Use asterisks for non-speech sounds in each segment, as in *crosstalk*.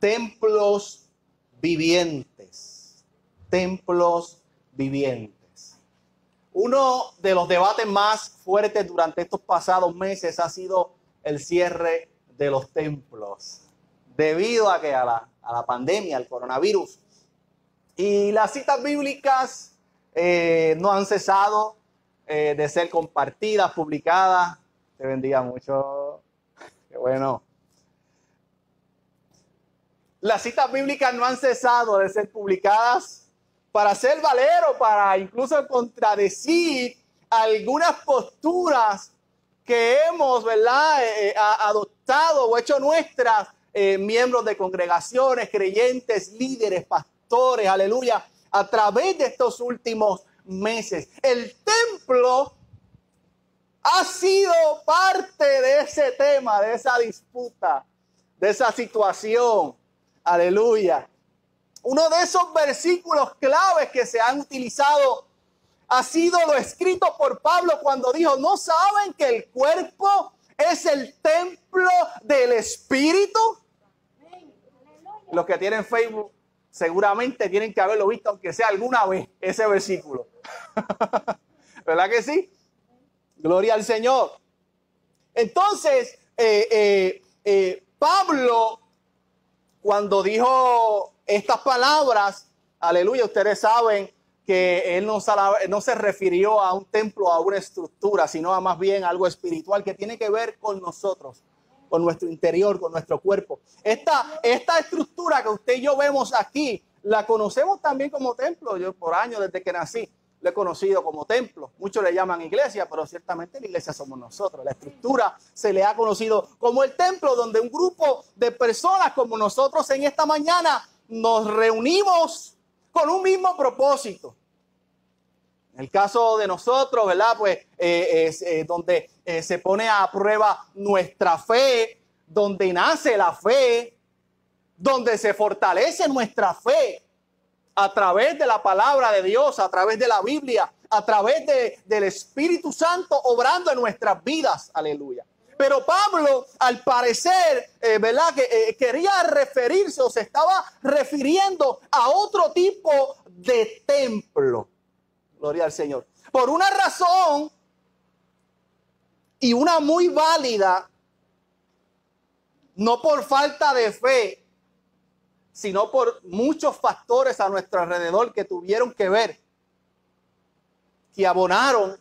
templos vivientes. Templos vivientes. Uno de los debates más fuertes durante estos pasados meses ha sido el cierre de los templos, debido a que a la, pandemia, al coronavirus. Y las citas bíblicas eh, no han cesado eh, de ser compartidas, publicadas. Te bendiga mucho. Qué bueno. Las citas bíblicas no han cesado de ser publicadas para ser valero, para incluso contradecir algunas posturas que hemos, ¿verdad?, eh, adoptado o hecho nuestras miembros de congregaciones, creyentes, líderes, pastores, aleluya, a través de estos últimos meses. El templo ha sido parte de ese tema, de esa disputa, de esa situación. Aleluya. Uno de esos versículos claves que se han utilizado ha sido lo escrito por Pablo cuando dijo, ¿no saben que el cuerpo es el templo del Espíritu? Los que tienen Facebook seguramente tienen que haberlo visto, aunque sea alguna vez, ese versículo. *laughs* ¿Verdad que sí? Gloria al Señor. Entonces, eh, eh, eh, Pablo, cuando dijo estas palabras, aleluya, ustedes saben que él no, se refirió a un templo, a una estructura, sino a más bien algo espiritual que tiene que ver con nosotros con nuestro interior, con nuestro cuerpo. Esta, esta estructura que usted y yo vemos aquí, la conocemos también como templo. Yo por años, desde que nací, lo he conocido como templo. Muchos le llaman iglesia, pero ciertamente la iglesia somos nosotros. La estructura se le ha conocido como el templo, donde un grupo de personas como nosotros en esta mañana nos reunimos con un mismo propósito. En el caso de nosotros, ¿verdad? Pues eh, es eh, donde eh, se pone a prueba nuestra fe, donde nace la fe, donde se fortalece nuestra fe a través de la palabra de Dios, a través de la Biblia, a través del Espíritu Santo obrando en nuestras vidas. Aleluya. Pero Pablo, al parecer, ¿verdad? Que quería referirse o se estaba refiriendo a otro tipo de templo. Gloria al Señor. Por una razón y una muy válida, no por falta de fe, sino por muchos factores a nuestro alrededor que tuvieron que ver, que abonaron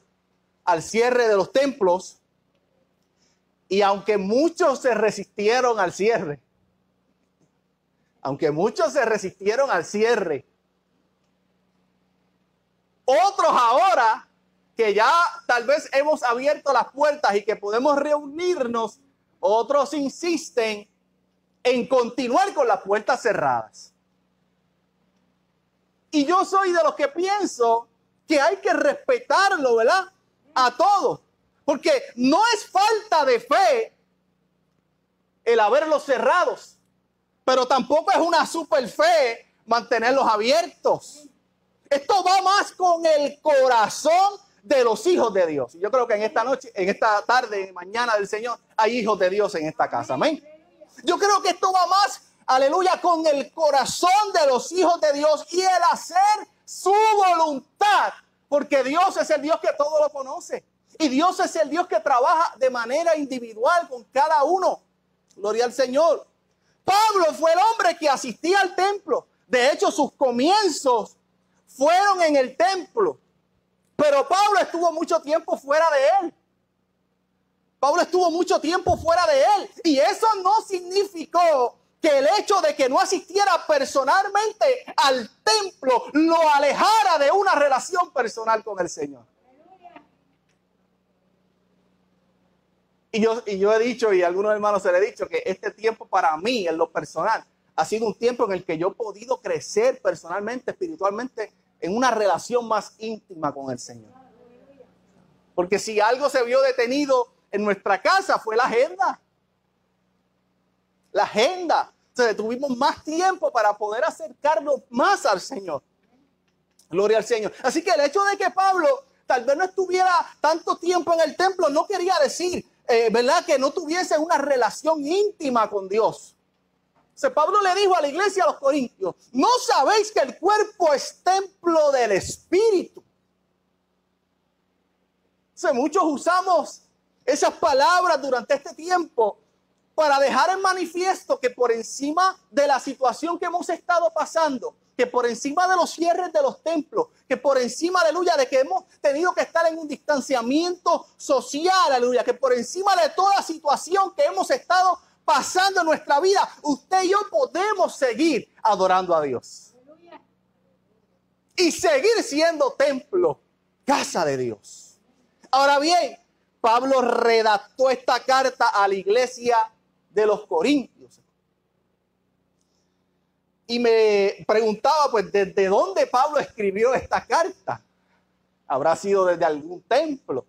al cierre de los templos. Y aunque muchos se resistieron al cierre, aunque muchos se resistieron al cierre, otros ahora que ya tal vez hemos abierto las puertas y que podemos reunirnos, otros insisten en continuar con las puertas cerradas. Y yo soy de los que pienso que hay que respetarlo, ¿verdad? A todos. Porque no es falta de fe el haberlos cerrados, pero tampoco es una super fe mantenerlos abiertos. Esto va más con el corazón de los hijos de Dios. Yo creo que en esta noche, en esta tarde, mañana del Señor, hay hijos de Dios en esta casa. Amén. Yo creo que esto va más, aleluya, con el corazón de los hijos de Dios y el hacer su voluntad. Porque Dios es el Dios que todo lo conoce. Y Dios es el Dios que trabaja de manera individual con cada uno. Gloria al Señor. Pablo fue el hombre que asistía al templo. De hecho, sus comienzos fueron en el templo. Pero Pablo estuvo mucho tiempo fuera de él. Pablo estuvo mucho tiempo fuera de él. Y eso no significó que el hecho de que no asistiera personalmente al templo lo alejara de una relación personal con el Señor. Y yo, y yo he dicho, y a algunos hermanos se le he dicho, que este tiempo para mí, en lo personal, ha sido un tiempo en el que yo he podido crecer personalmente, espiritualmente, en una relación más íntima con el Señor. Porque si algo se vio detenido en nuestra casa fue la agenda. La agenda. Sea, tuvimos más tiempo para poder acercarnos más al Señor. Gloria al Señor. Así que el hecho de que Pablo tal vez no estuviera tanto tiempo en el templo no quería decir, eh, ¿verdad? Que no tuviese una relación íntima con Dios sea, Pablo le dijo a la iglesia a los corintios, ¿no sabéis que el cuerpo es templo del Espíritu? Muchos usamos esas palabras durante este tiempo para dejar en manifiesto que por encima de la situación que hemos estado pasando, que por encima de los cierres de los templos, que por encima, aleluya, de que hemos tenido que estar en un distanciamiento social, aleluya, que por encima de toda situación que hemos estado pasando en nuestra vida, usted y yo podemos seguir adorando a Dios. Y seguir siendo templo, casa de Dios. Ahora bien, Pablo redactó esta carta a la iglesia de los Corintios y me preguntaba, pues, ¿desde dónde Pablo escribió esta carta? Habrá sido desde algún templo.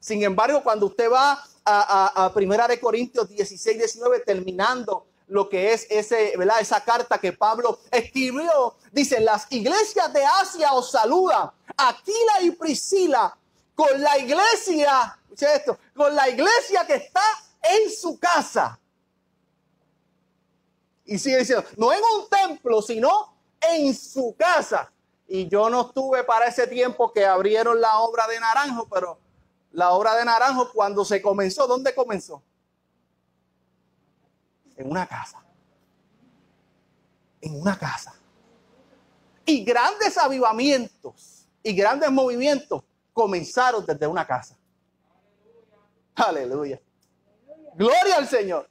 Sin embargo, cuando usted va a, Primera de Corintios 16, 19, terminando lo que es ese, ¿verdad? esa carta que Pablo escribió, dice, las iglesias de Asia os saludan, Aquila y Priscila, con la iglesia, esto, con la iglesia que está en su casa. Y sigue diciendo, no en un templo, sino en su casa. Y yo no estuve para ese tiempo que abrieron la obra de Naranjo, pero la obra de Naranjo cuando se comenzó, ¿dónde comenzó? En una casa. En una casa. Y grandes avivamientos y grandes movimientos comenzaron desde una casa. Aleluya. Gloria al Señor.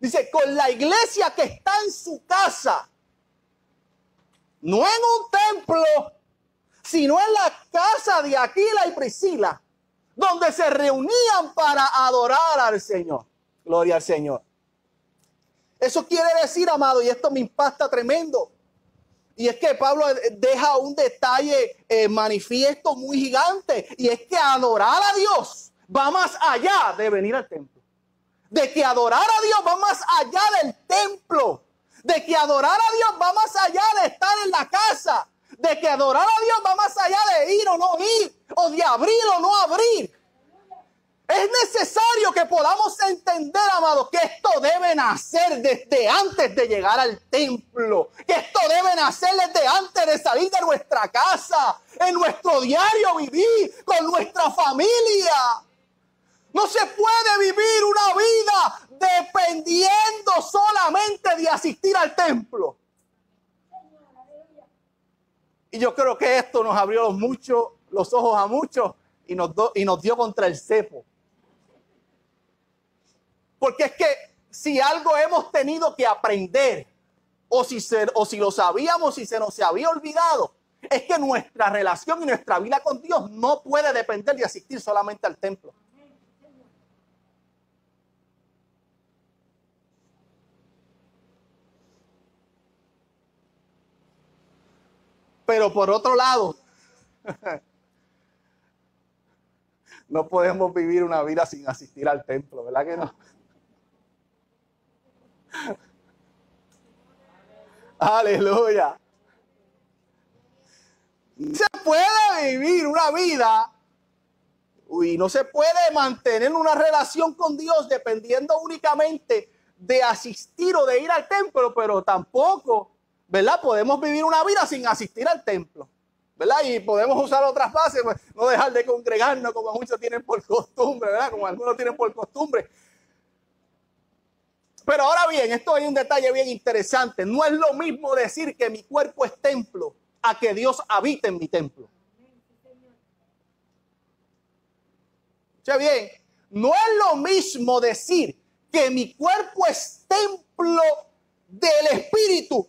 Dice, con la iglesia que está en su casa, no en un templo, sino en la casa de Aquila y Priscila, donde se reunían para adorar al Señor. Gloria al Señor. Eso quiere decir, amado, y esto me impacta tremendo. Y es que Pablo deja un detalle eh, manifiesto muy gigante. Y es que adorar a Dios va más allá de venir al templo de que adorar a Dios va más allá del templo, de que adorar a Dios va más allá de estar en la casa, de que adorar a Dios va más allá de ir o no ir, o de abrir o no abrir. Es necesario que podamos entender, amados, que esto debe nacer desde antes de llegar al templo, que esto debe nacer desde antes de salir de nuestra casa, en nuestro diario vivir, con nuestra familia. No se puede vivir una vida dependiendo solamente de asistir al templo. Y yo creo que esto nos abrió los, muchos, los ojos a muchos y nos, y nos dio contra el cepo. Porque es que si algo hemos tenido que aprender, o si, o si lo sabíamos y se nos había olvidado, es que nuestra relación y nuestra vida con Dios no puede depender de asistir solamente al templo. Pero por otro lado, *laughs* no podemos vivir una vida sin asistir al templo, ¿verdad que no? Aleluya. Se puede vivir una vida y no se puede mantener una relación con Dios dependiendo únicamente de asistir o de ir al templo, pero tampoco ¿verdad? Podemos vivir una vida sin asistir al templo, ¿verdad? Y podemos usar otras bases, pues, no dejar de congregarnos como muchos tienen por costumbre, ¿verdad? Como algunos tienen por costumbre. Pero ahora bien, esto hay un detalle bien interesante. No es lo mismo decir que mi cuerpo es templo a que Dios habite en mi templo. Escucha bien, no es lo mismo decir que mi cuerpo es templo del Espíritu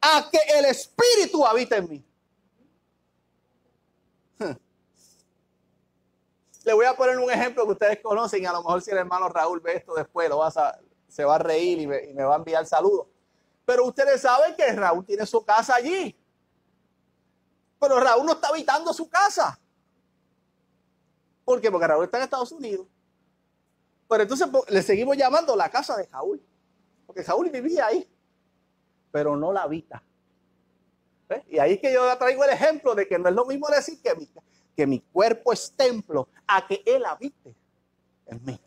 a que el Espíritu habite en mí. *laughs* Le voy a poner un ejemplo que ustedes conocen a lo mejor si el hermano Raúl ve esto después, lo vas a, se va a reír y me, va a enviar saludos. Pero ustedes saben que Raúl tiene su casa allí. Pero Raúl no está habitando su casa. ¿Por qué? Porque Raúl está en Estados Unidos. Pero entonces pues, le seguimos llamando la casa de Raúl. Porque Raúl vivía ahí pero no la habita. Y ahí es que yo traigo el ejemplo de que no es lo mismo decir que mi, que mi cuerpo es templo a que Él habite en mí.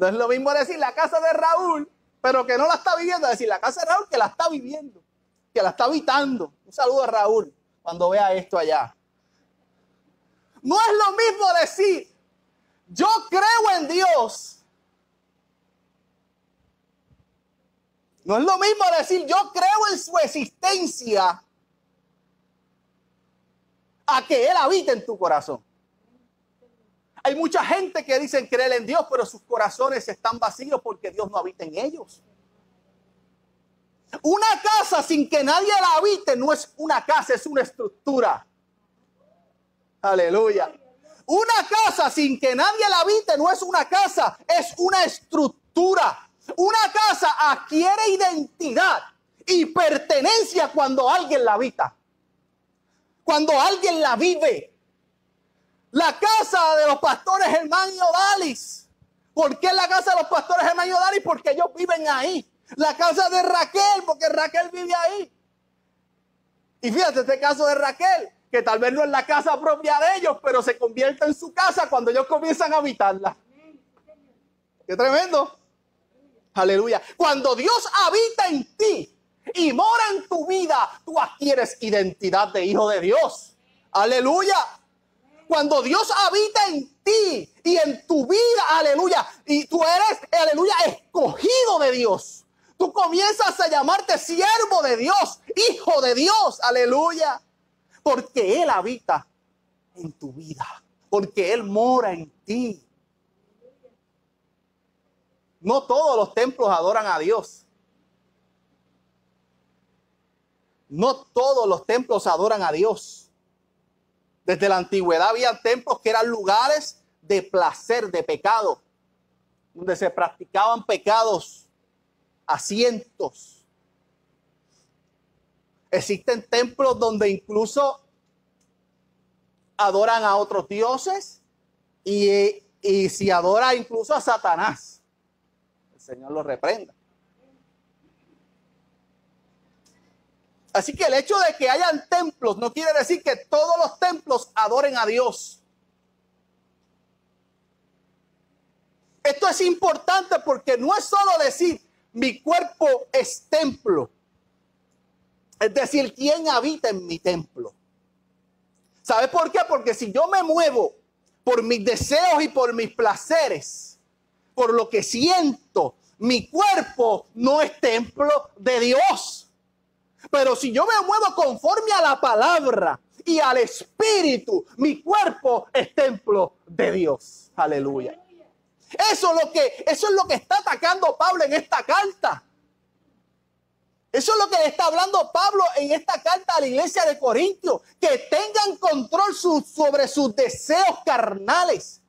No es lo mismo decir la casa de Raúl, pero que no la está viviendo, decir la casa de Raúl que la está viviendo, que la está habitando. Un saludo a Raúl cuando vea esto allá. No es lo mismo decir, yo creo en Dios. No es lo mismo decir, yo creo en su existencia a que Él habite en tu corazón. Hay mucha gente que dicen creer en Dios, pero sus corazones están vacíos porque Dios no habita en ellos. Una casa sin que nadie la habite no es una casa, es una estructura. Aleluya. Una casa sin que nadie la habite no es una casa, es una estructura. Una casa adquiere identidad y pertenencia cuando alguien la habita. Cuando alguien la vive. La casa de los pastores Germán y Odalis. ¿Por qué la casa de los pastores Germán y Odalis? Porque ellos viven ahí. La casa de Raquel, porque Raquel vive ahí. Y fíjate, este caso de Raquel, que tal vez no es la casa propia de ellos, pero se convierte en su casa cuando ellos comienzan a habitarla. Qué tremendo. Aleluya. Cuando Dios habita en ti y mora en tu vida, tú adquieres identidad de hijo de Dios. Aleluya. Cuando Dios habita en ti y en tu vida, aleluya, y tú eres, aleluya, escogido de Dios. Tú comienzas a llamarte siervo de Dios, hijo de Dios, aleluya. Porque Él habita en tu vida, porque Él mora en ti. No todos los templos adoran a Dios. No todos los templos adoran a Dios. Desde la antigüedad había templos que eran lugares de placer, de pecado, donde se practicaban pecados, asientos. Existen templos donde incluso adoran a otros dioses y, y si adora incluso a Satanás. El Señor lo reprenda. Así que el hecho de que hayan templos no quiere decir que todos los templos adoren a Dios. Esto es importante porque no es solo decir mi cuerpo es templo. Es decir, ¿quién habita en mi templo? ¿Sabe por qué? Porque si yo me muevo por mis deseos y por mis placeres, por lo que siento, mi cuerpo no es templo de Dios. Pero si yo me muevo conforme a la palabra y al espíritu, mi cuerpo es templo de Dios. Aleluya. Eso es lo que, eso es lo que está atacando Pablo en esta carta. Eso es lo que le está hablando Pablo en esta carta a la iglesia de Corintios. Que tengan control sobre sus deseos carnales.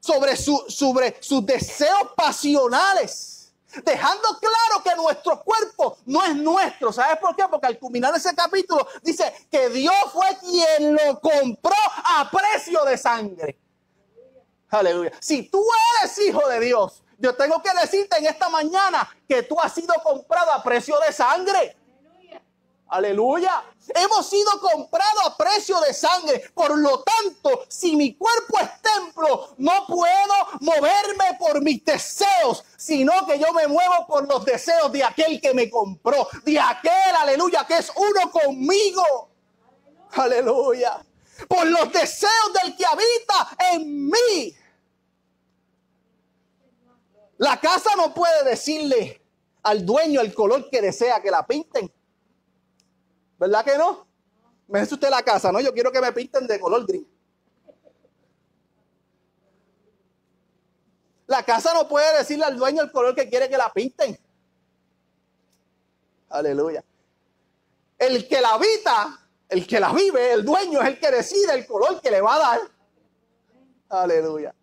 Sobre, su, sobre sus deseos pasionales dejando claro que nuestro cuerpo no es nuestro. ¿Sabes por qué? Porque al culminar ese capítulo dice que Dios fue quien lo compró a precio de sangre. Aleluya. Si tú eres hijo de Dios, yo tengo que decirte en esta mañana que tú has sido comprado a precio de sangre. Aleluya. Hemos sido comprados a precio de sangre. Por lo tanto, si mi cuerpo es templo, no puedo moverme por mis deseos, sino que yo me muevo por los deseos de aquel que me compró, de aquel, aleluya, que es uno conmigo. Aleluya. Por los deseos del que habita en mí. La casa no puede decirle al dueño el color que desea que la pinten. ¿Verdad que no? Me dice usted la casa, ¿no? Yo quiero que me pinten de color gris. La casa no puede decirle al dueño el color que quiere que la pinten. Aleluya. El que la habita, el que la vive, el dueño es el que decide el color que le va a dar. Aleluya.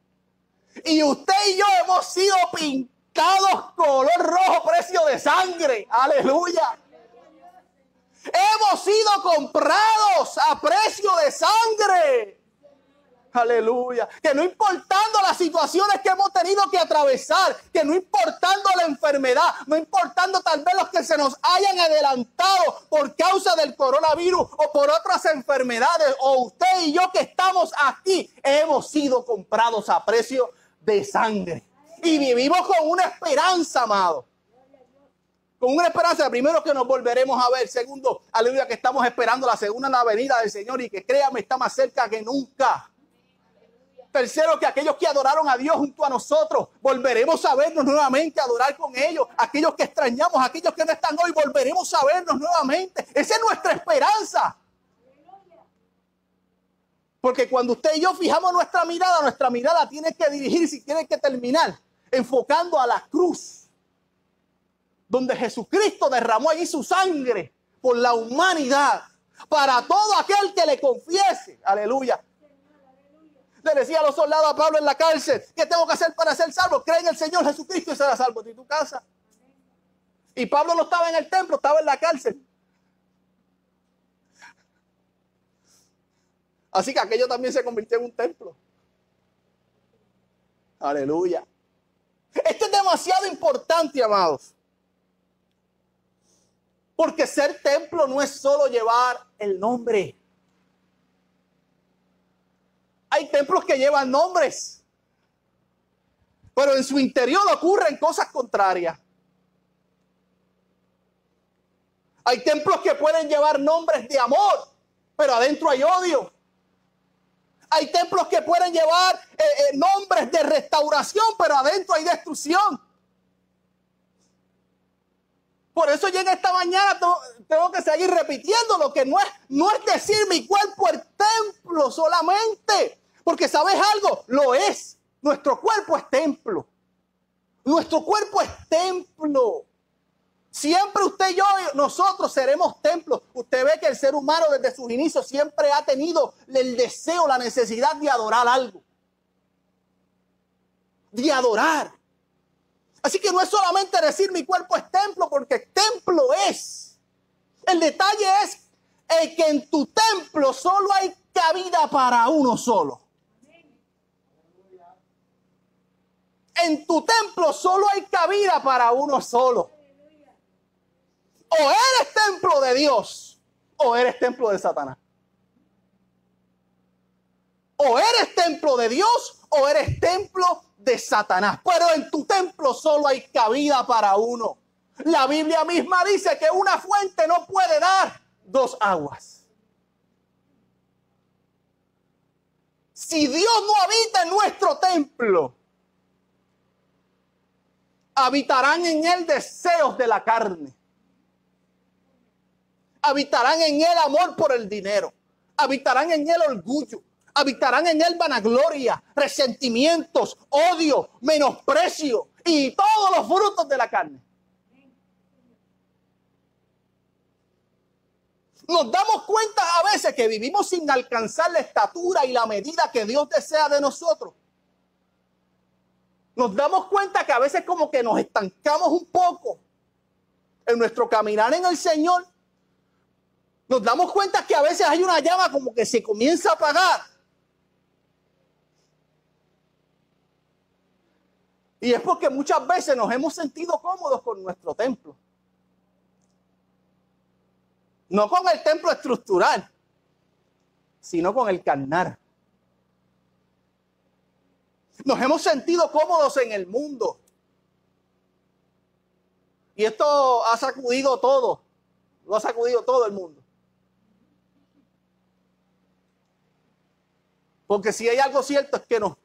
Y usted y yo hemos sido pintados color rojo, precio de sangre. Aleluya. Hemos sido comprados a precio de sangre. Aleluya. Que no importando las situaciones que hemos tenido que atravesar, que no importando la enfermedad, no importando tal vez los que se nos hayan adelantado por causa del coronavirus o por otras enfermedades, o usted y yo que estamos aquí, hemos sido comprados a precio de sangre. Y vivimos con una esperanza, amado. Con una esperanza, primero que nos volveremos a ver. Segundo, aleluya, que estamos esperando la segunda venida del Señor y que créame, está más cerca que nunca. Tercero, que aquellos que adoraron a Dios junto a nosotros, volveremos a vernos nuevamente, a adorar con ellos. Aquellos que extrañamos, aquellos que no están hoy, volveremos a vernos nuevamente. Esa es nuestra esperanza. Porque cuando usted y yo fijamos nuestra mirada, nuestra mirada tiene que dirigirse y tiene que terminar enfocando a la cruz, donde Jesucristo derramó allí su sangre por la humanidad, para todo aquel que le confiese. Aleluya. Le decía a los soldados a Pablo en la cárcel, ¿qué tengo que hacer para ser salvo? Cree en el Señor Jesucristo y será salvo de tu casa. Y Pablo no estaba en el templo, estaba en la cárcel. Así que aquello también se convirtió en un templo. Aleluya. Esto es demasiado importante, amados. Porque ser templo no es solo llevar el nombre. Hay templos que llevan nombres. Pero en su interior ocurren cosas contrarias. Hay templos que pueden llevar nombres de amor, pero adentro hay odio. Hay templos que pueden llevar eh, eh, nombres de restauración, pero adentro hay destrucción. Por eso yo en esta mañana tengo que seguir repitiendo lo que no es, no es decir mi cuerpo es templo solamente. Porque sabes algo, lo es. Nuestro cuerpo es templo. Nuestro cuerpo es templo. Siempre usted y yo, nosotros seremos templos. Usted ve que el ser humano desde sus inicios siempre ha tenido el deseo, la necesidad de adorar algo. De adorar. Así que no es solamente decir mi cuerpo es templo, porque templo es. El detalle es que en tu templo solo hay cabida para uno solo. En tu templo solo hay cabida para uno solo. O eres templo de Dios o eres templo de Satanás. O eres templo de Dios o eres templo de Satanás. Pero en tu templo solo hay cabida para uno. La Biblia misma dice que una fuente no puede dar dos aguas. Si Dios no habita en nuestro templo, habitarán en él deseos de la carne habitarán en él amor por el dinero, habitarán en él orgullo, habitarán en él vanagloria, resentimientos, odio, menosprecio y todos los frutos de la carne. Nos damos cuenta a veces que vivimos sin alcanzar la estatura y la medida que Dios desea de nosotros. Nos damos cuenta que a veces como que nos estancamos un poco en nuestro caminar en el Señor nos damos cuenta que a veces hay una llama como que se comienza a apagar. Y es porque muchas veces nos hemos sentido cómodos con nuestro templo. No con el templo estructural, sino con el carnar. Nos hemos sentido cómodos en el mundo. Y esto ha sacudido todo. Lo ha sacudido todo el mundo. Porque si hay algo cierto es que nos,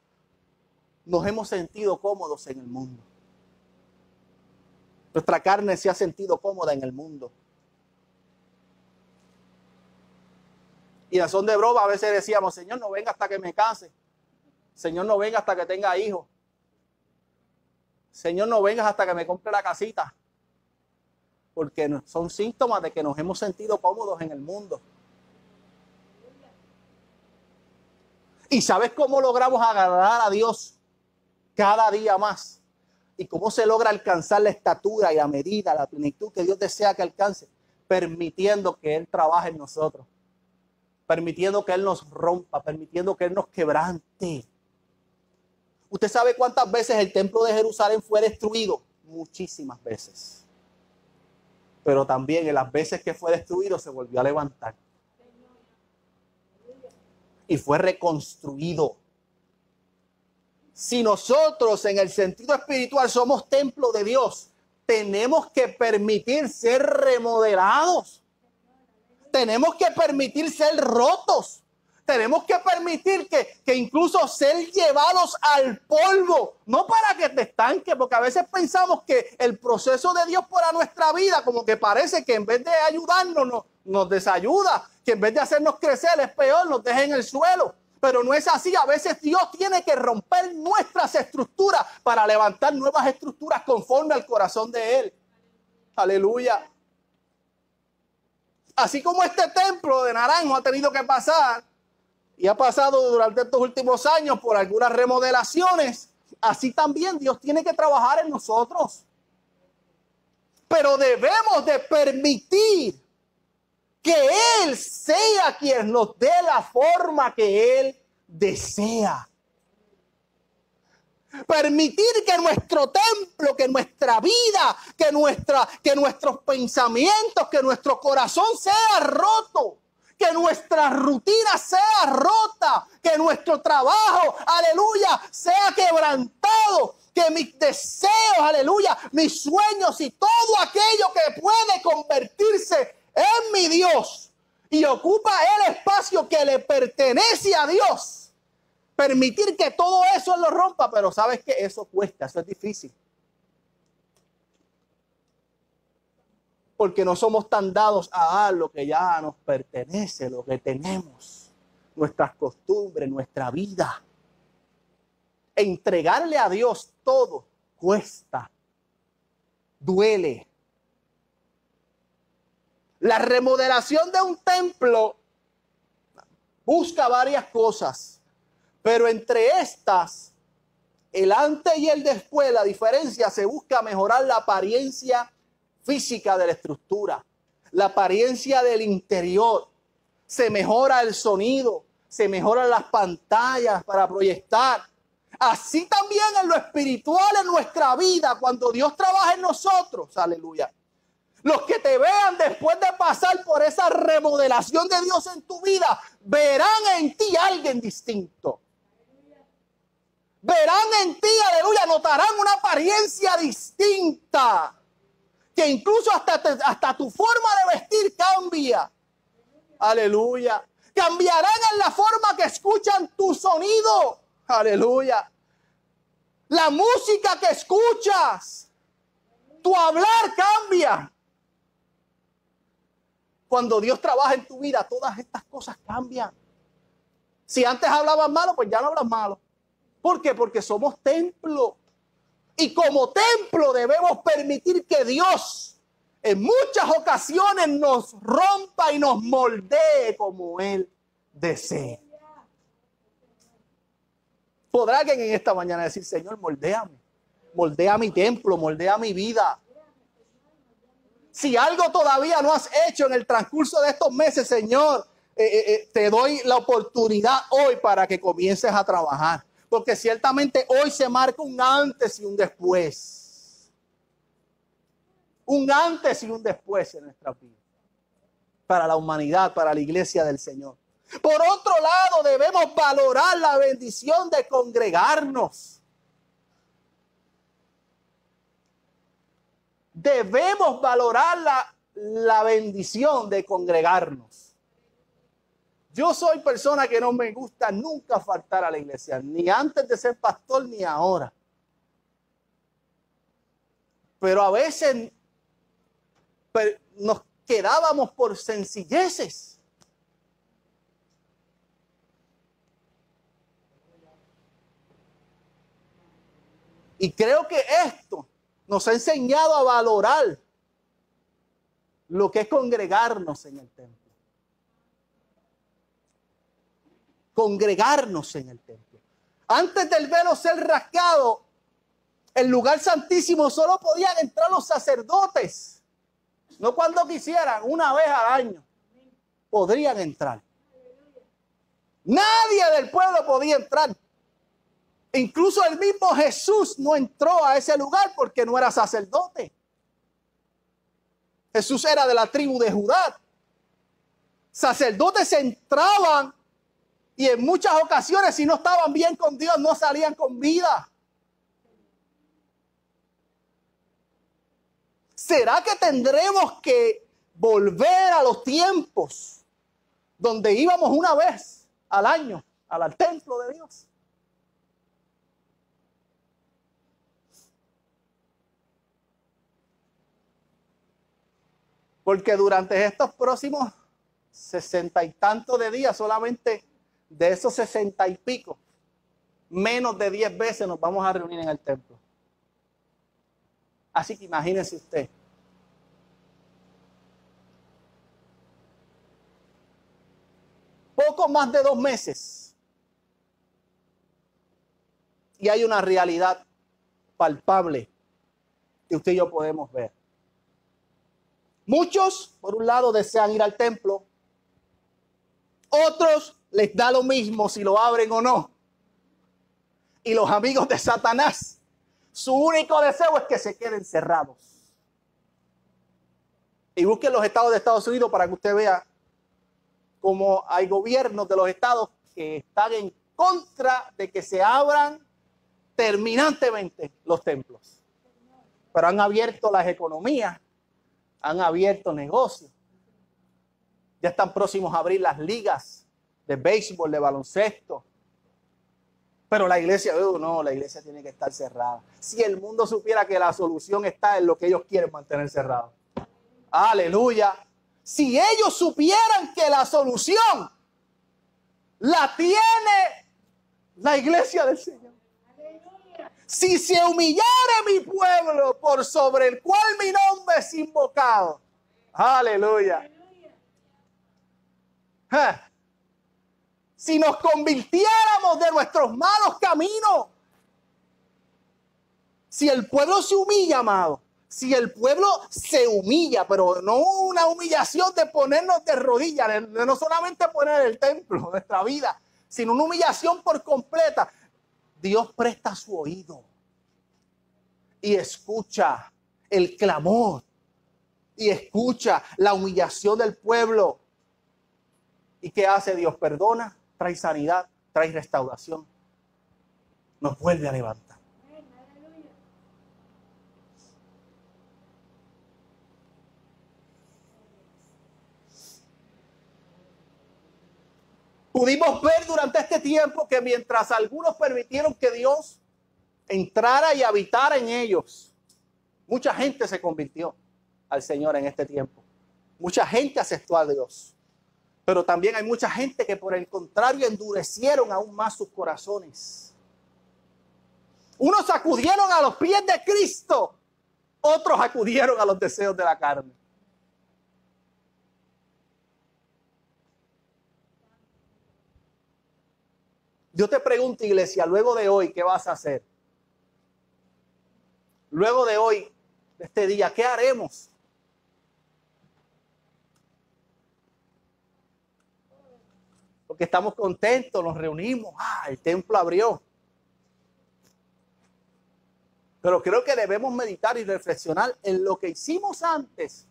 nos hemos sentido cómodos en el mundo. Nuestra carne se ha sentido cómoda en el mundo. Y a son de broma a veces decíamos, Señor, no venga hasta que me case. Señor, no venga hasta que tenga hijos. Señor, no vengas hasta que me compre la casita. Porque son síntomas de que nos hemos sentido cómodos en el mundo. ¿Y sabes cómo logramos agradar a Dios cada día más? ¿Y cómo se logra alcanzar la estatura y la medida, la plenitud que Dios desea que alcance? Permitiendo que Él trabaje en nosotros. Permitiendo que Él nos rompa, permitiendo que Él nos quebrante. ¿Usted sabe cuántas veces el templo de Jerusalén fue destruido? Muchísimas veces. Pero también en las veces que fue destruido se volvió a levantar y fue reconstruido. Si nosotros en el sentido espiritual somos templo de Dios, tenemos que permitir ser remodelados. Tenemos que permitir ser rotos. Tenemos que permitir que, que, incluso ser llevados al polvo, no para que te estanque, porque a veces pensamos que el proceso de Dios para nuestra vida, como que parece que en vez de ayudarnos, nos, nos desayuda, que en vez de hacernos crecer es peor, nos deja en el suelo. Pero no es así. A veces Dios tiene que romper nuestras estructuras para levantar nuevas estructuras conforme al corazón de Él. Aleluya. Así como este templo de Naranjo ha tenido que pasar y ha pasado durante estos últimos años por algunas remodelaciones, así también Dios tiene que trabajar en nosotros. Pero debemos de permitir que Él sea quien nos dé la forma que Él desea. Permitir que nuestro templo, que nuestra vida, que, nuestra, que nuestros pensamientos, que nuestro corazón sea roto, que nuestra rutina sea rota, que nuestro trabajo, aleluya, sea quebrantado, que mis deseos, aleluya, mis sueños y todo aquello que puede convertirse en mi Dios y ocupa el espacio que le pertenece a Dios. Permitir que todo eso lo rompa, pero sabes que eso cuesta, eso es difícil. Porque no somos tan dados a lo que ya nos pertenece, lo que tenemos, nuestras costumbres, nuestra vida. Entregarle a Dios todo cuesta, duele, la remodelación de un templo busca varias cosas, pero entre estas, el antes y el después, la diferencia se busca mejorar la apariencia física de la estructura, la apariencia del interior, se mejora el sonido, se mejoran las pantallas para proyectar. Así también en lo espiritual en nuestra vida, cuando Dios trabaja en nosotros, aleluya. Los que te vean después de pasar por esa remodelación de Dios en tu vida, verán en ti alguien distinto. Verán en ti, aleluya, notarán una apariencia distinta. Que incluso hasta, hasta tu forma de vestir cambia. Aleluya. Cambiarán en la forma que escuchan tu sonido. Aleluya. La música que escuchas. Tu hablar cambia. Cuando Dios trabaja en tu vida, todas estas cosas cambian. Si antes hablabas malo, pues ya no hablas malo. ¿Por qué? Porque somos templo. Y como templo debemos permitir que Dios en muchas ocasiones nos rompa y nos moldee como Él desee. Podrá alguien en esta mañana decir, Señor, moldéame. Moldea mi templo, moldea mi vida. Si algo todavía no has hecho en el transcurso de estos meses, Señor, eh, eh, eh, te doy la oportunidad hoy para que comiences a trabajar. Porque ciertamente hoy se marca un antes y un después. Un antes y un después en nuestra vida. Para la humanidad, para la iglesia del Señor. Por otro lado, debemos valorar la bendición de congregarnos. Debemos valorar la, bendición de congregarnos. Yo soy persona que no me gusta nunca faltar a la iglesia, ni antes de ser pastor ni ahora. Pero a veces nos quedábamos por sencilleces. Y creo que esto nos ha enseñado a valorar lo que es congregarnos en el templo. Congregarnos en el templo. Antes del velo ser rascado, el lugar santísimo solo podían entrar los sacerdotes. No cuando quisieran, una vez al año. Podrían entrar. Nadie del pueblo podía entrar. Incluso el mismo Jesús no entró a ese lugar porque no era sacerdote. Jesús era de la tribu de Judá. Sacerdotes entraban Y en muchas ocasiones, si no estaban bien con Dios, no salían con vida. ¿Será que tendremos que volver a los tiempos donde íbamos una vez al año al templo de Dios? Porque durante estos próximos sesenta y tantos de días, solamente de esos sesenta y pico, menos de diez veces nos vamos a reunir en el templo. Así que imagínese usted. Poco más de dos meses. Y hay una realidad palpable que usted y yo podemos ver. Muchos, por un lado, desean ir al templo. Otros les da lo mismo si lo abren o no. Y los amigos de Satanás, su único deseo es que se queden cerrados. Y busquen los estados de Estados Unidos para que usted vea cómo hay gobiernos de los estados que están en contra de que se abran terminantemente los templos. Pero han abierto las economías han abierto negocios. Ya están próximos a abrir las ligas de béisbol, de baloncesto. Pero la iglesia, oh, no, la iglesia tiene que estar cerrada. Si el mundo supiera que la solución está en lo que ellos quieren mantener cerrado. Aleluya. Si ellos supieran que la solución la tiene la iglesia del Señor. Si se humillare mi pueblo por sobre el cual mi nombre es invocado. Aleluya. Si nos convirtiéramos de nuestros malos caminos. Si el pueblo se humilla, amado. Si el pueblo se humilla, pero no una humillación de ponernos de rodillas, de no solamente poner el templo, nuestra vida, sino una humillación por completa. Dios presta su oído y escucha el clamor y escucha la humillación del pueblo. ¿Y qué hace Dios? Perdona, trae sanidad, trae restauración. Nos vuelve a levantar. Pudimos ver durante este tiempo que mientras algunos permitieron que Dios entrara y habitara en ellos, mucha gente se convirtió al Señor en este tiempo. Mucha gente aceptó a Dios. Pero también hay mucha gente que por el contrario endurecieron aún más sus corazones. Unos acudieron a los pies de Cristo, otros acudieron a los deseos de la carne. Yo te pregunto, iglesia, luego de hoy, ¿qué vas a hacer? Luego de hoy, de este día, ¿qué haremos? Porque estamos contentos, nos reunimos, ah, el templo abrió. Pero creo que debemos meditar y reflexionar en lo que hicimos antes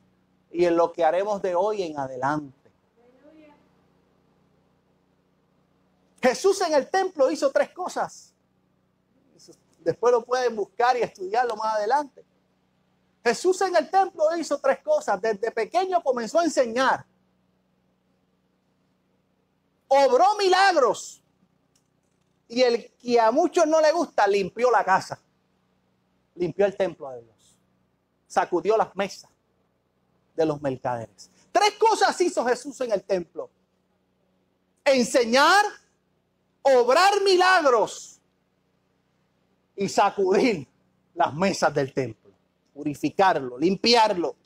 y en lo que haremos de hoy en adelante. Jesús en el templo hizo tres cosas. Después lo pueden buscar y estudiarlo más adelante. Jesús en el templo hizo tres cosas. Desde pequeño comenzó a enseñar. Obró milagros. Y el que a muchos no le gusta, limpió la casa. Limpió el templo de Dios. Sacudió las mesas de los mercaderes. Tres cosas hizo Jesús en el templo. Enseñar, obrar milagros y sacudir las mesas del templo, purificarlo, limpiarlo.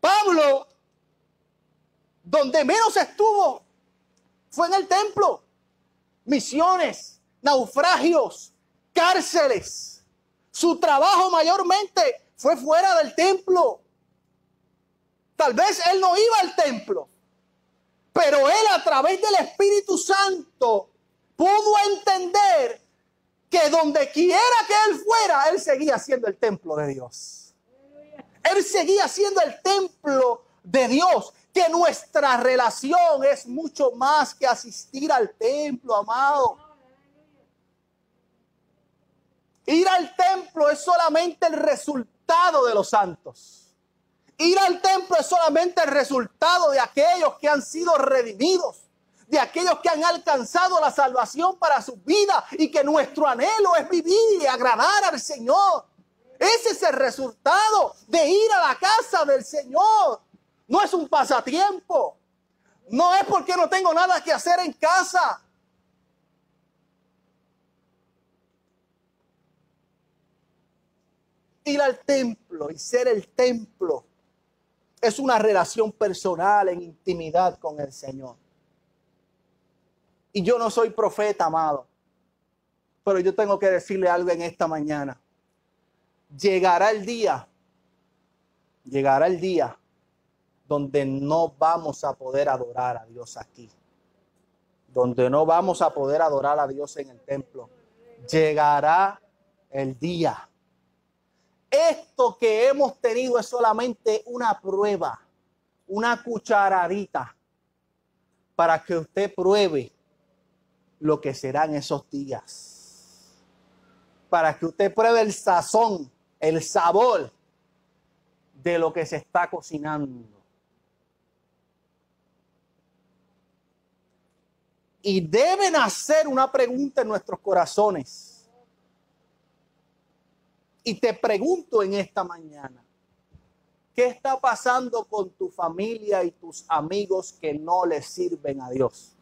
Pablo, donde menos estuvo, fue en el templo. Misiones, naufragios, cárceles. Su trabajo mayormente fue fuera del templo. Tal vez él no iba al templo, pero él a través del Espíritu Santo pudo entender que donde quiera que él fuera, él seguía siendo el templo de Dios. Él seguía siendo el templo de Dios, que nuestra relación es mucho más que asistir al templo, amado. Ir al templo es solamente el resultado de los santos. Ir al templo es solamente el resultado de aquellos que han sido redimidos, de aquellos que han alcanzado la salvación para su vida y que nuestro anhelo es vivir y agradar al Señor. Ese es el resultado de ir a la casa del Señor. No es un pasatiempo. No es porque no tengo nada que hacer en casa. Ir al templo y ser el templo es una relación personal en intimidad con el Señor. Y yo no soy profeta, amado, pero yo tengo que decirle algo en esta mañana. Llegará el día, llegará el día donde no vamos a poder adorar a Dios aquí, donde no vamos a poder adorar a Dios en el templo. Llegará el día esto que hemos tenido es solamente una prueba, una cucharadita para que usted pruebe lo que serán esos días. Para que usted pruebe el sazón, el sabor de lo que se está cocinando. Y deben hacer una pregunta en nuestros corazones y te pregunto en esta mañana, ¿qué está pasando con tu familia y tus amigos que no le sirven a Dios?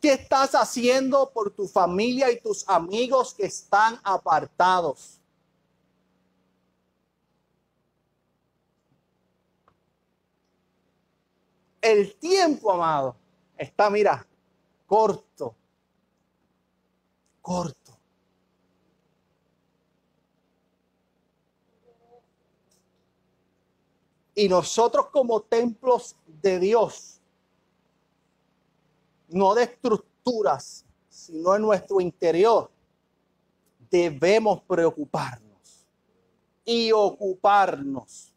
¿Qué estás haciendo por tu familia y tus amigos que están apartados? El tiempo, amado, está, mira, corto, corto. Y nosotros como templos de Dios, no de estructuras, sino en nuestro interior, debemos preocuparnos y ocuparnos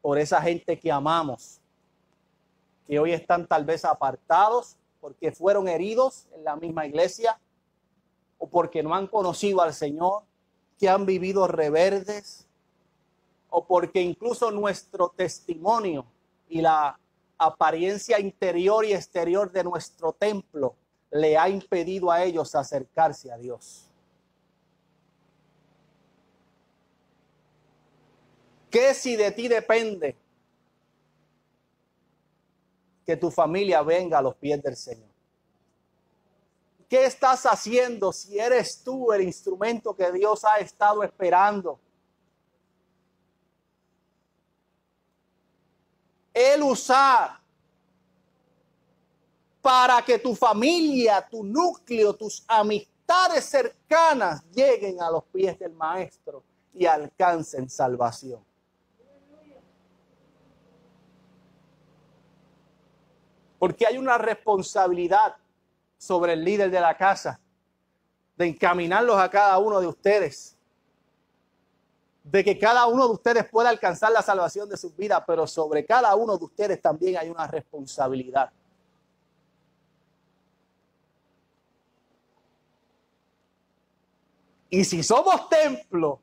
por esa gente que amamos, que hoy están tal vez apartados porque fueron heridos en la misma iglesia o porque no han conocido al Señor, que han vivido reverdes, o porque incluso nuestro testimonio y la apariencia interior y exterior de nuestro templo le ha impedido a ellos acercarse a Dios. ¿Qué si de ti depende que tu familia venga a los pies del Señor? ¿Qué estás haciendo si eres tú el instrumento que Dios ha estado esperando? El usar para que tu familia, tu núcleo, tus amistades cercanas lleguen a los pies del Maestro y alcancen salvación. Porque hay una responsabilidad sobre el líder de la casa de encaminarlos a cada uno de ustedes de que cada uno de ustedes pueda alcanzar la salvación de su vida, pero sobre cada uno de ustedes también hay una responsabilidad. Y si somos templo,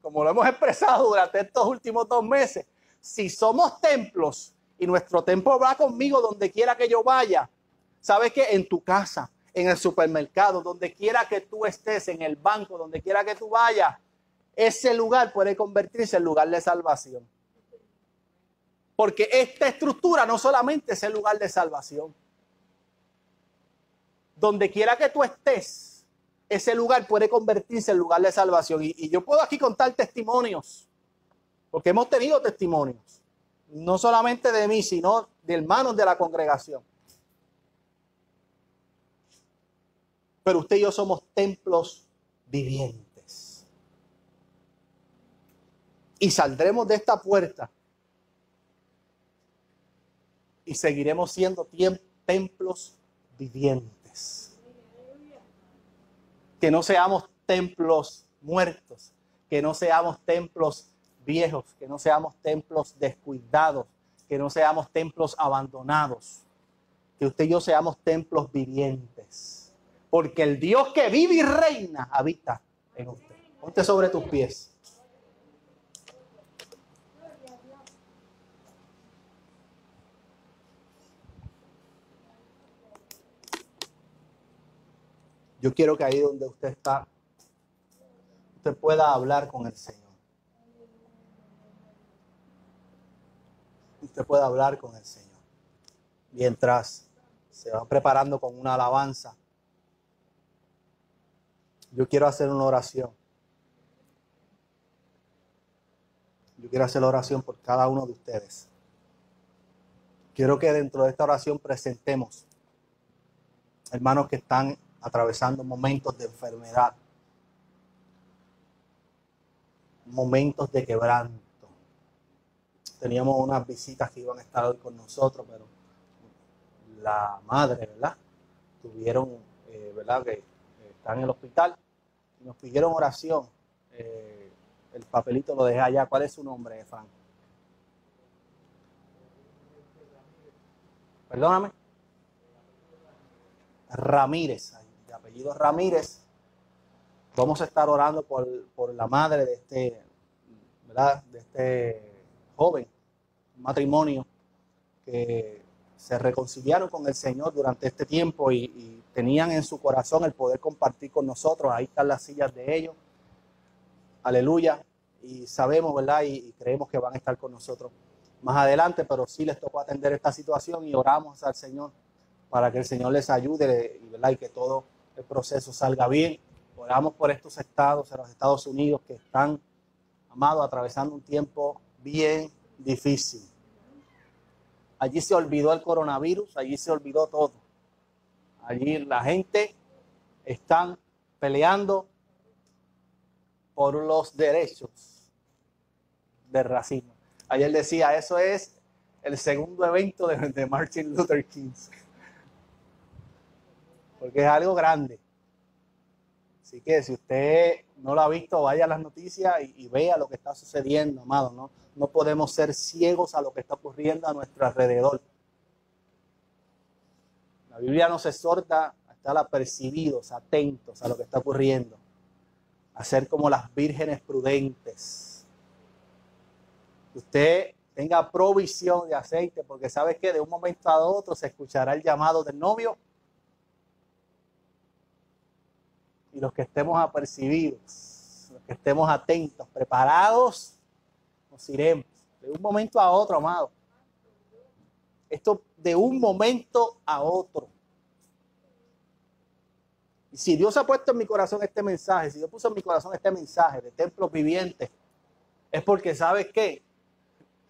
como lo hemos expresado durante estos últimos dos meses, si somos templos y nuestro templo va conmigo donde quiera que yo vaya, sabes que en tu casa, en el supermercado, donde quiera que tú estés, en el banco, donde quiera que tú vayas, ese lugar puede convertirse en lugar de salvación. Porque esta estructura no solamente es el lugar de salvación. Donde quiera que tú estés, ese lugar puede convertirse en lugar de salvación. Y, yo puedo aquí contar testimonios, porque hemos tenido testimonios, no solamente de mí, sino de hermanos de la congregación. Pero usted y yo somos templos vivientes. Y saldremos de esta puerta y seguiremos siendo templos vivientes. Que no seamos templos muertos, que no seamos templos viejos, que no seamos templos descuidados, que no seamos templos abandonados, que usted y yo seamos templos vivientes, porque el Dios que vive y reina habita en usted. Ponte sobre tus pies. Yo quiero que ahí donde usted está, usted pueda hablar con el Señor. Usted pueda hablar con el Señor. Mientras se va preparando con una alabanza, yo quiero hacer una oración. Yo quiero hacer la oración por cada uno de ustedes. Quiero que dentro de esta oración presentemos hermanos que están atravesando momentos de enfermedad, momentos de quebranto. Teníamos unas visitas que iban a estar hoy con nosotros, pero la madre, ¿verdad? Tuvieron, eh, ¿verdad? Que están en el hospital y nos pidieron oración. Eh, el papelito lo dejé allá. ¿Cuál es su nombre, Frank? Perdóname. Ramírez apellido Ramírez. Vamos a estar orando por, la madre de este, ¿verdad? De este joven, matrimonio, que se reconciliaron con el Señor durante este tiempo y, tenían en su corazón el poder compartir con nosotros. Ahí están las sillas de ellos. Aleluya. Y sabemos, ¿verdad? Y, creemos que van a estar con nosotros más adelante, pero sí les tocó atender esta situación y oramos al Señor para que el Señor les ayude y que todo el proceso salga bien. Oramos por estos estados, en los Estados Unidos, que están, amados, atravesando un tiempo bien difícil. Allí se olvidó el coronavirus, allí se olvidó todo. Allí la gente están peleando por los derechos del racismo. Ayer decía, eso es el segundo evento de, de Martin Luther King porque es algo grande. Así que si usted no lo ha visto, vaya a las noticias y, vea lo que está sucediendo, amado. ¿no? no podemos ser ciegos a lo que está ocurriendo a nuestro alrededor. La Biblia nos exhorta a estar apercibidos, atentos a lo que está ocurriendo, a ser como las vírgenes prudentes. Usted tenga provisión de aceite, porque sabe que de un momento a otro se escuchará el llamado del novio los que estemos apercibidos, los que estemos atentos, preparados, nos iremos de un momento a otro, amado. Esto de un momento a otro. Y si Dios ha puesto en mi corazón este mensaje, si Dios puso en mi corazón este mensaje de templos vivientes, es porque sabes qué?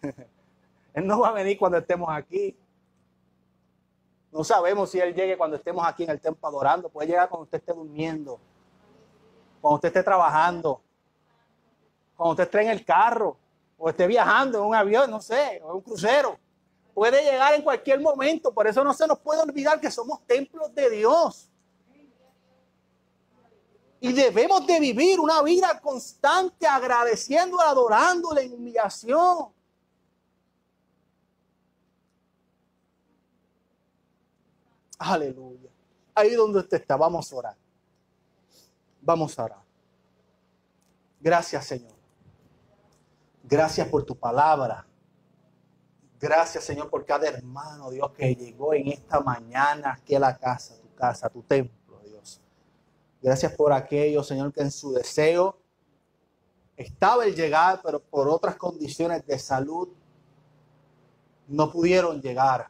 *laughs* Él no va a venir cuando estemos aquí. No sabemos si Él llegue cuando estemos aquí en el templo adorando. Puede llegar cuando usted esté durmiendo cuando usted esté trabajando, cuando usted esté en el carro, o esté viajando en un avión, no sé, o en un crucero. Puede llegar en cualquier momento, por eso no se nos puede olvidar que somos templos de Dios. Y debemos de vivir una vida constante agradeciendo, adorándole en humillación. Aleluya. Ahí donde usted está, vamos a orar. Vamos a orar. Gracias, Señor. Gracias por tu palabra. Gracias, Señor, por cada hermano, Dios, que llegó en esta mañana aquí a la casa, tu casa, tu templo, Dios. Gracias por aquellos, Señor, que en su deseo estaba el llegar, pero por otras condiciones de salud no pudieron llegar.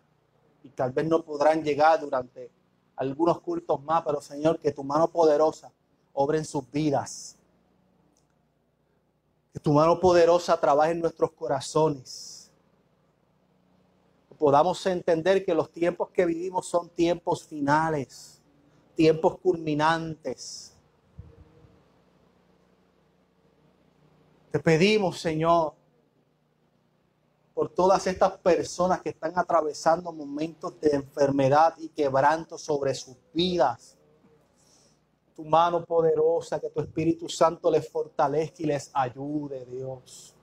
Y tal vez no podrán llegar durante algunos cultos más, pero Señor, que tu mano poderosa obra en sus vidas. Que tu mano poderosa trabaje en nuestros corazones. Que podamos entender que los tiempos que vivimos son tiempos finales, tiempos culminantes. Te pedimos, Señor, por todas estas personas que están atravesando momentos de enfermedad y quebranto sobre sus vidas tu mano poderosa, que tu Espíritu Santo les fortalezca y les ayude, Dios.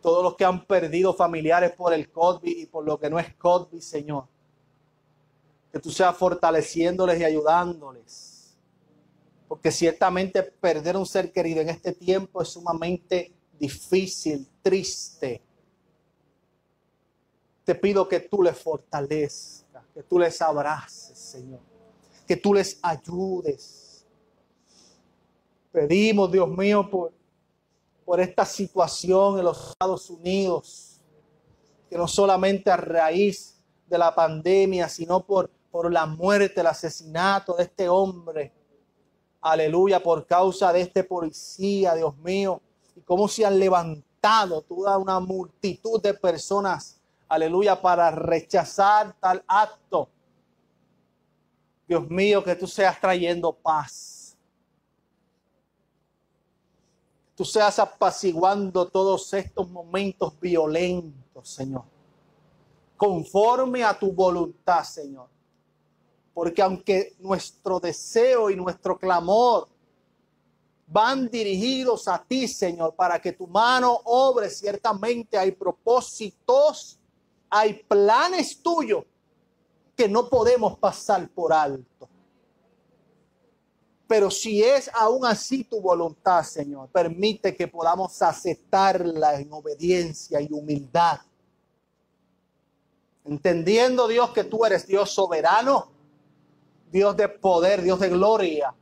Todos los que han perdido familiares por el COVID y por lo que no es COVID, Señor. Que tú seas fortaleciéndoles y ayudándoles. Porque ciertamente perder un ser querido en este tiempo es sumamente difícil, triste. Te pido que tú les fortalezcas, que tú les abraces, Señor. Que tú les ayudes. Pedimos, Dios mío, por, por esta situación en los Estados Unidos, que no solamente a raíz de la pandemia, sino por, por la muerte, el asesinato de este hombre. Aleluya, por causa de este policía, Dios mío, y cómo se han levantado toda una multitud de personas, aleluya, para rechazar tal acto. Dios mío, que tú seas trayendo paz. Tú seas apaciguando todos estos momentos violentos, Señor. Conforme a tu voluntad, Señor. Porque aunque nuestro deseo y nuestro clamor van dirigidos a ti, Señor, para que tu mano obre. Ciertamente hay propósitos, hay planes tuyos que no podemos pasar por alto. Pero si es aún así tu voluntad, Señor, permite que podamos aceptarla en obediencia y humildad. Entendiendo, Dios, que tú eres Dios soberano, Dios de poder, Dios de gloria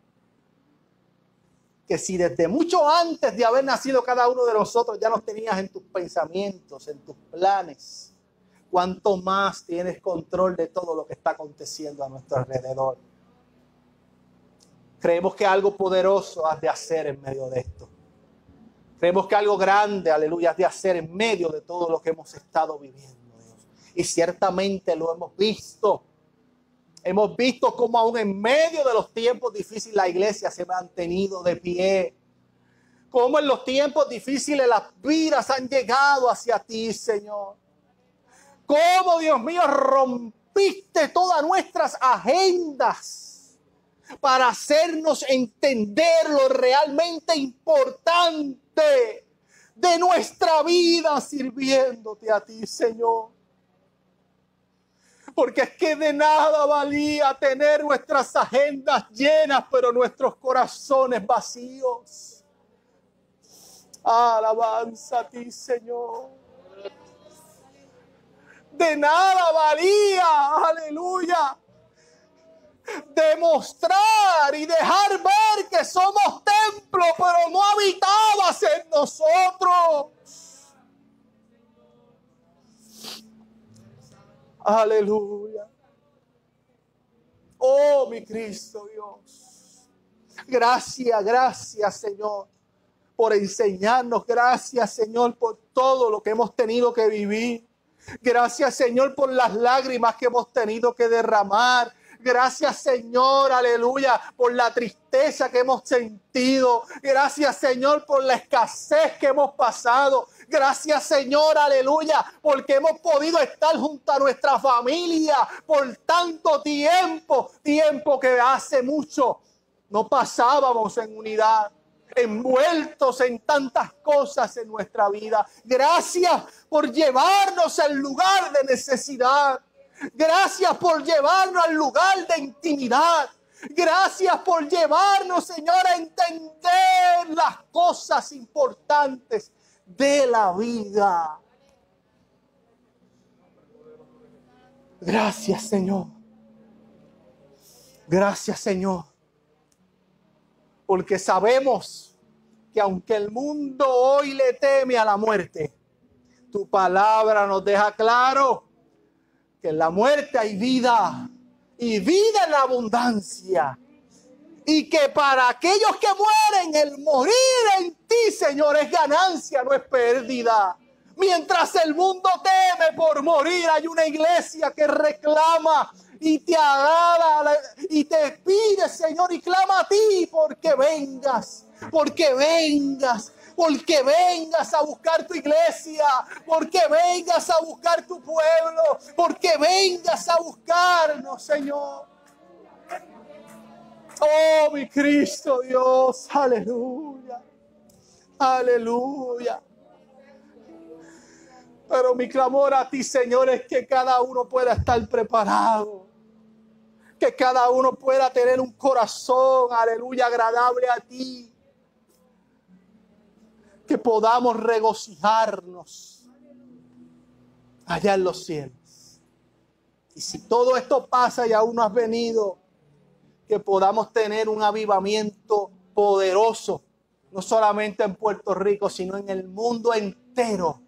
que si desde mucho antes de haber nacido cada uno de nosotros ya nos tenías en tus pensamientos, en tus planes, cuánto más tienes control de todo lo que está aconteciendo a nuestro alrededor. Creemos que algo poderoso has de hacer en medio de esto. Creemos que algo grande, aleluya, has de hacer en medio de todo lo que hemos estado viviendo, Dios. Y ciertamente lo hemos visto Hemos visto cómo aún en medio de los tiempos difíciles la iglesia se ha mantenido de pie. Cómo en los tiempos difíciles las vidas han llegado hacia ti, Señor. Cómo, Dios mío, rompiste todas nuestras agendas para hacernos entender lo realmente importante de nuestra vida sirviéndote a ti, Señor porque es que de nada valía tener nuestras agendas llenas, pero nuestros corazones vacíos. Alabanza a ti, Señor. De nada valía, aleluya, demostrar y dejar ver que somos templo, pero no habitabas en nosotros. Aleluya. Oh, mi Cristo Dios. Gracias, gracias Señor por enseñarnos. Gracias Señor por todo lo que hemos tenido que vivir. Gracias Señor por las lágrimas que hemos tenido que derramar. Gracias Señor, aleluya, por la tristeza que hemos sentido. Gracias Señor por la escasez que hemos pasado. Gracias Señor, aleluya, porque hemos podido estar junto a nuestra familia por tanto tiempo, tiempo que hace mucho no pasábamos en unidad envueltos en tantas cosas en nuestra vida. Gracias por llevarnos al lugar de necesidad. Gracias por llevarnos al lugar de intimidad. Gracias por llevarnos, Señor, a entender las cosas importantes de la vida. Gracias, Señor. Gracias, Señor. Porque sabemos que aunque el mundo hoy le teme a la muerte, tu palabra nos deja claro que en la muerte hay vida y vida en abundancia y que para aquellos que mueren, el morir en ti, Señor, es ganancia, no es pérdida. Mientras el mundo teme por morir, hay una iglesia que reclama y te agrada y te pide, Señor, y clama a ti porque vengas, porque vengas, porque vengas a buscar tu iglesia, porque vengas a buscar tu pueblo, porque vengas a buscarnos, Señor. Oh, mi Cristo Dios, aleluya. Aleluya. Pero mi clamor a ti, Señor, es que cada uno pueda estar preparado. Que cada uno pueda tener un corazón, aleluya, agradable a ti. Que podamos regocijarnos allá en los cielos. Y si todo esto pasa y aún no has venido, que podamos tener un avivamiento poderoso, no solamente en Puerto Rico, sino en el mundo entero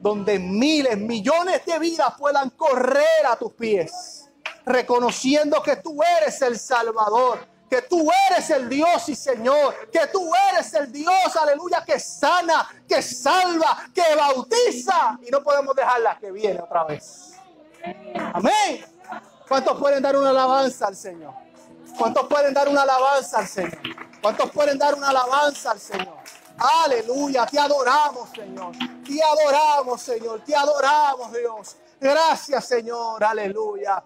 donde miles, millones de vidas puedan correr a tus pies, reconociendo que tú eres el Salvador, que tú eres el Dios y Señor, que tú eres el Dios, aleluya, que sana, que salva, que bautiza. Y no podemos dejarla que viene otra vez. Amén. ¿Cuántos pueden dar una alabanza al Señor? ¿Cuántos pueden dar una alabanza al Señor? ¿Cuántos pueden dar una alabanza al Señor? Aleluya, te adoramos, Señor. Te adoramos, Señor. Te adoramos, Dios. Gracias, Señor. Aleluya.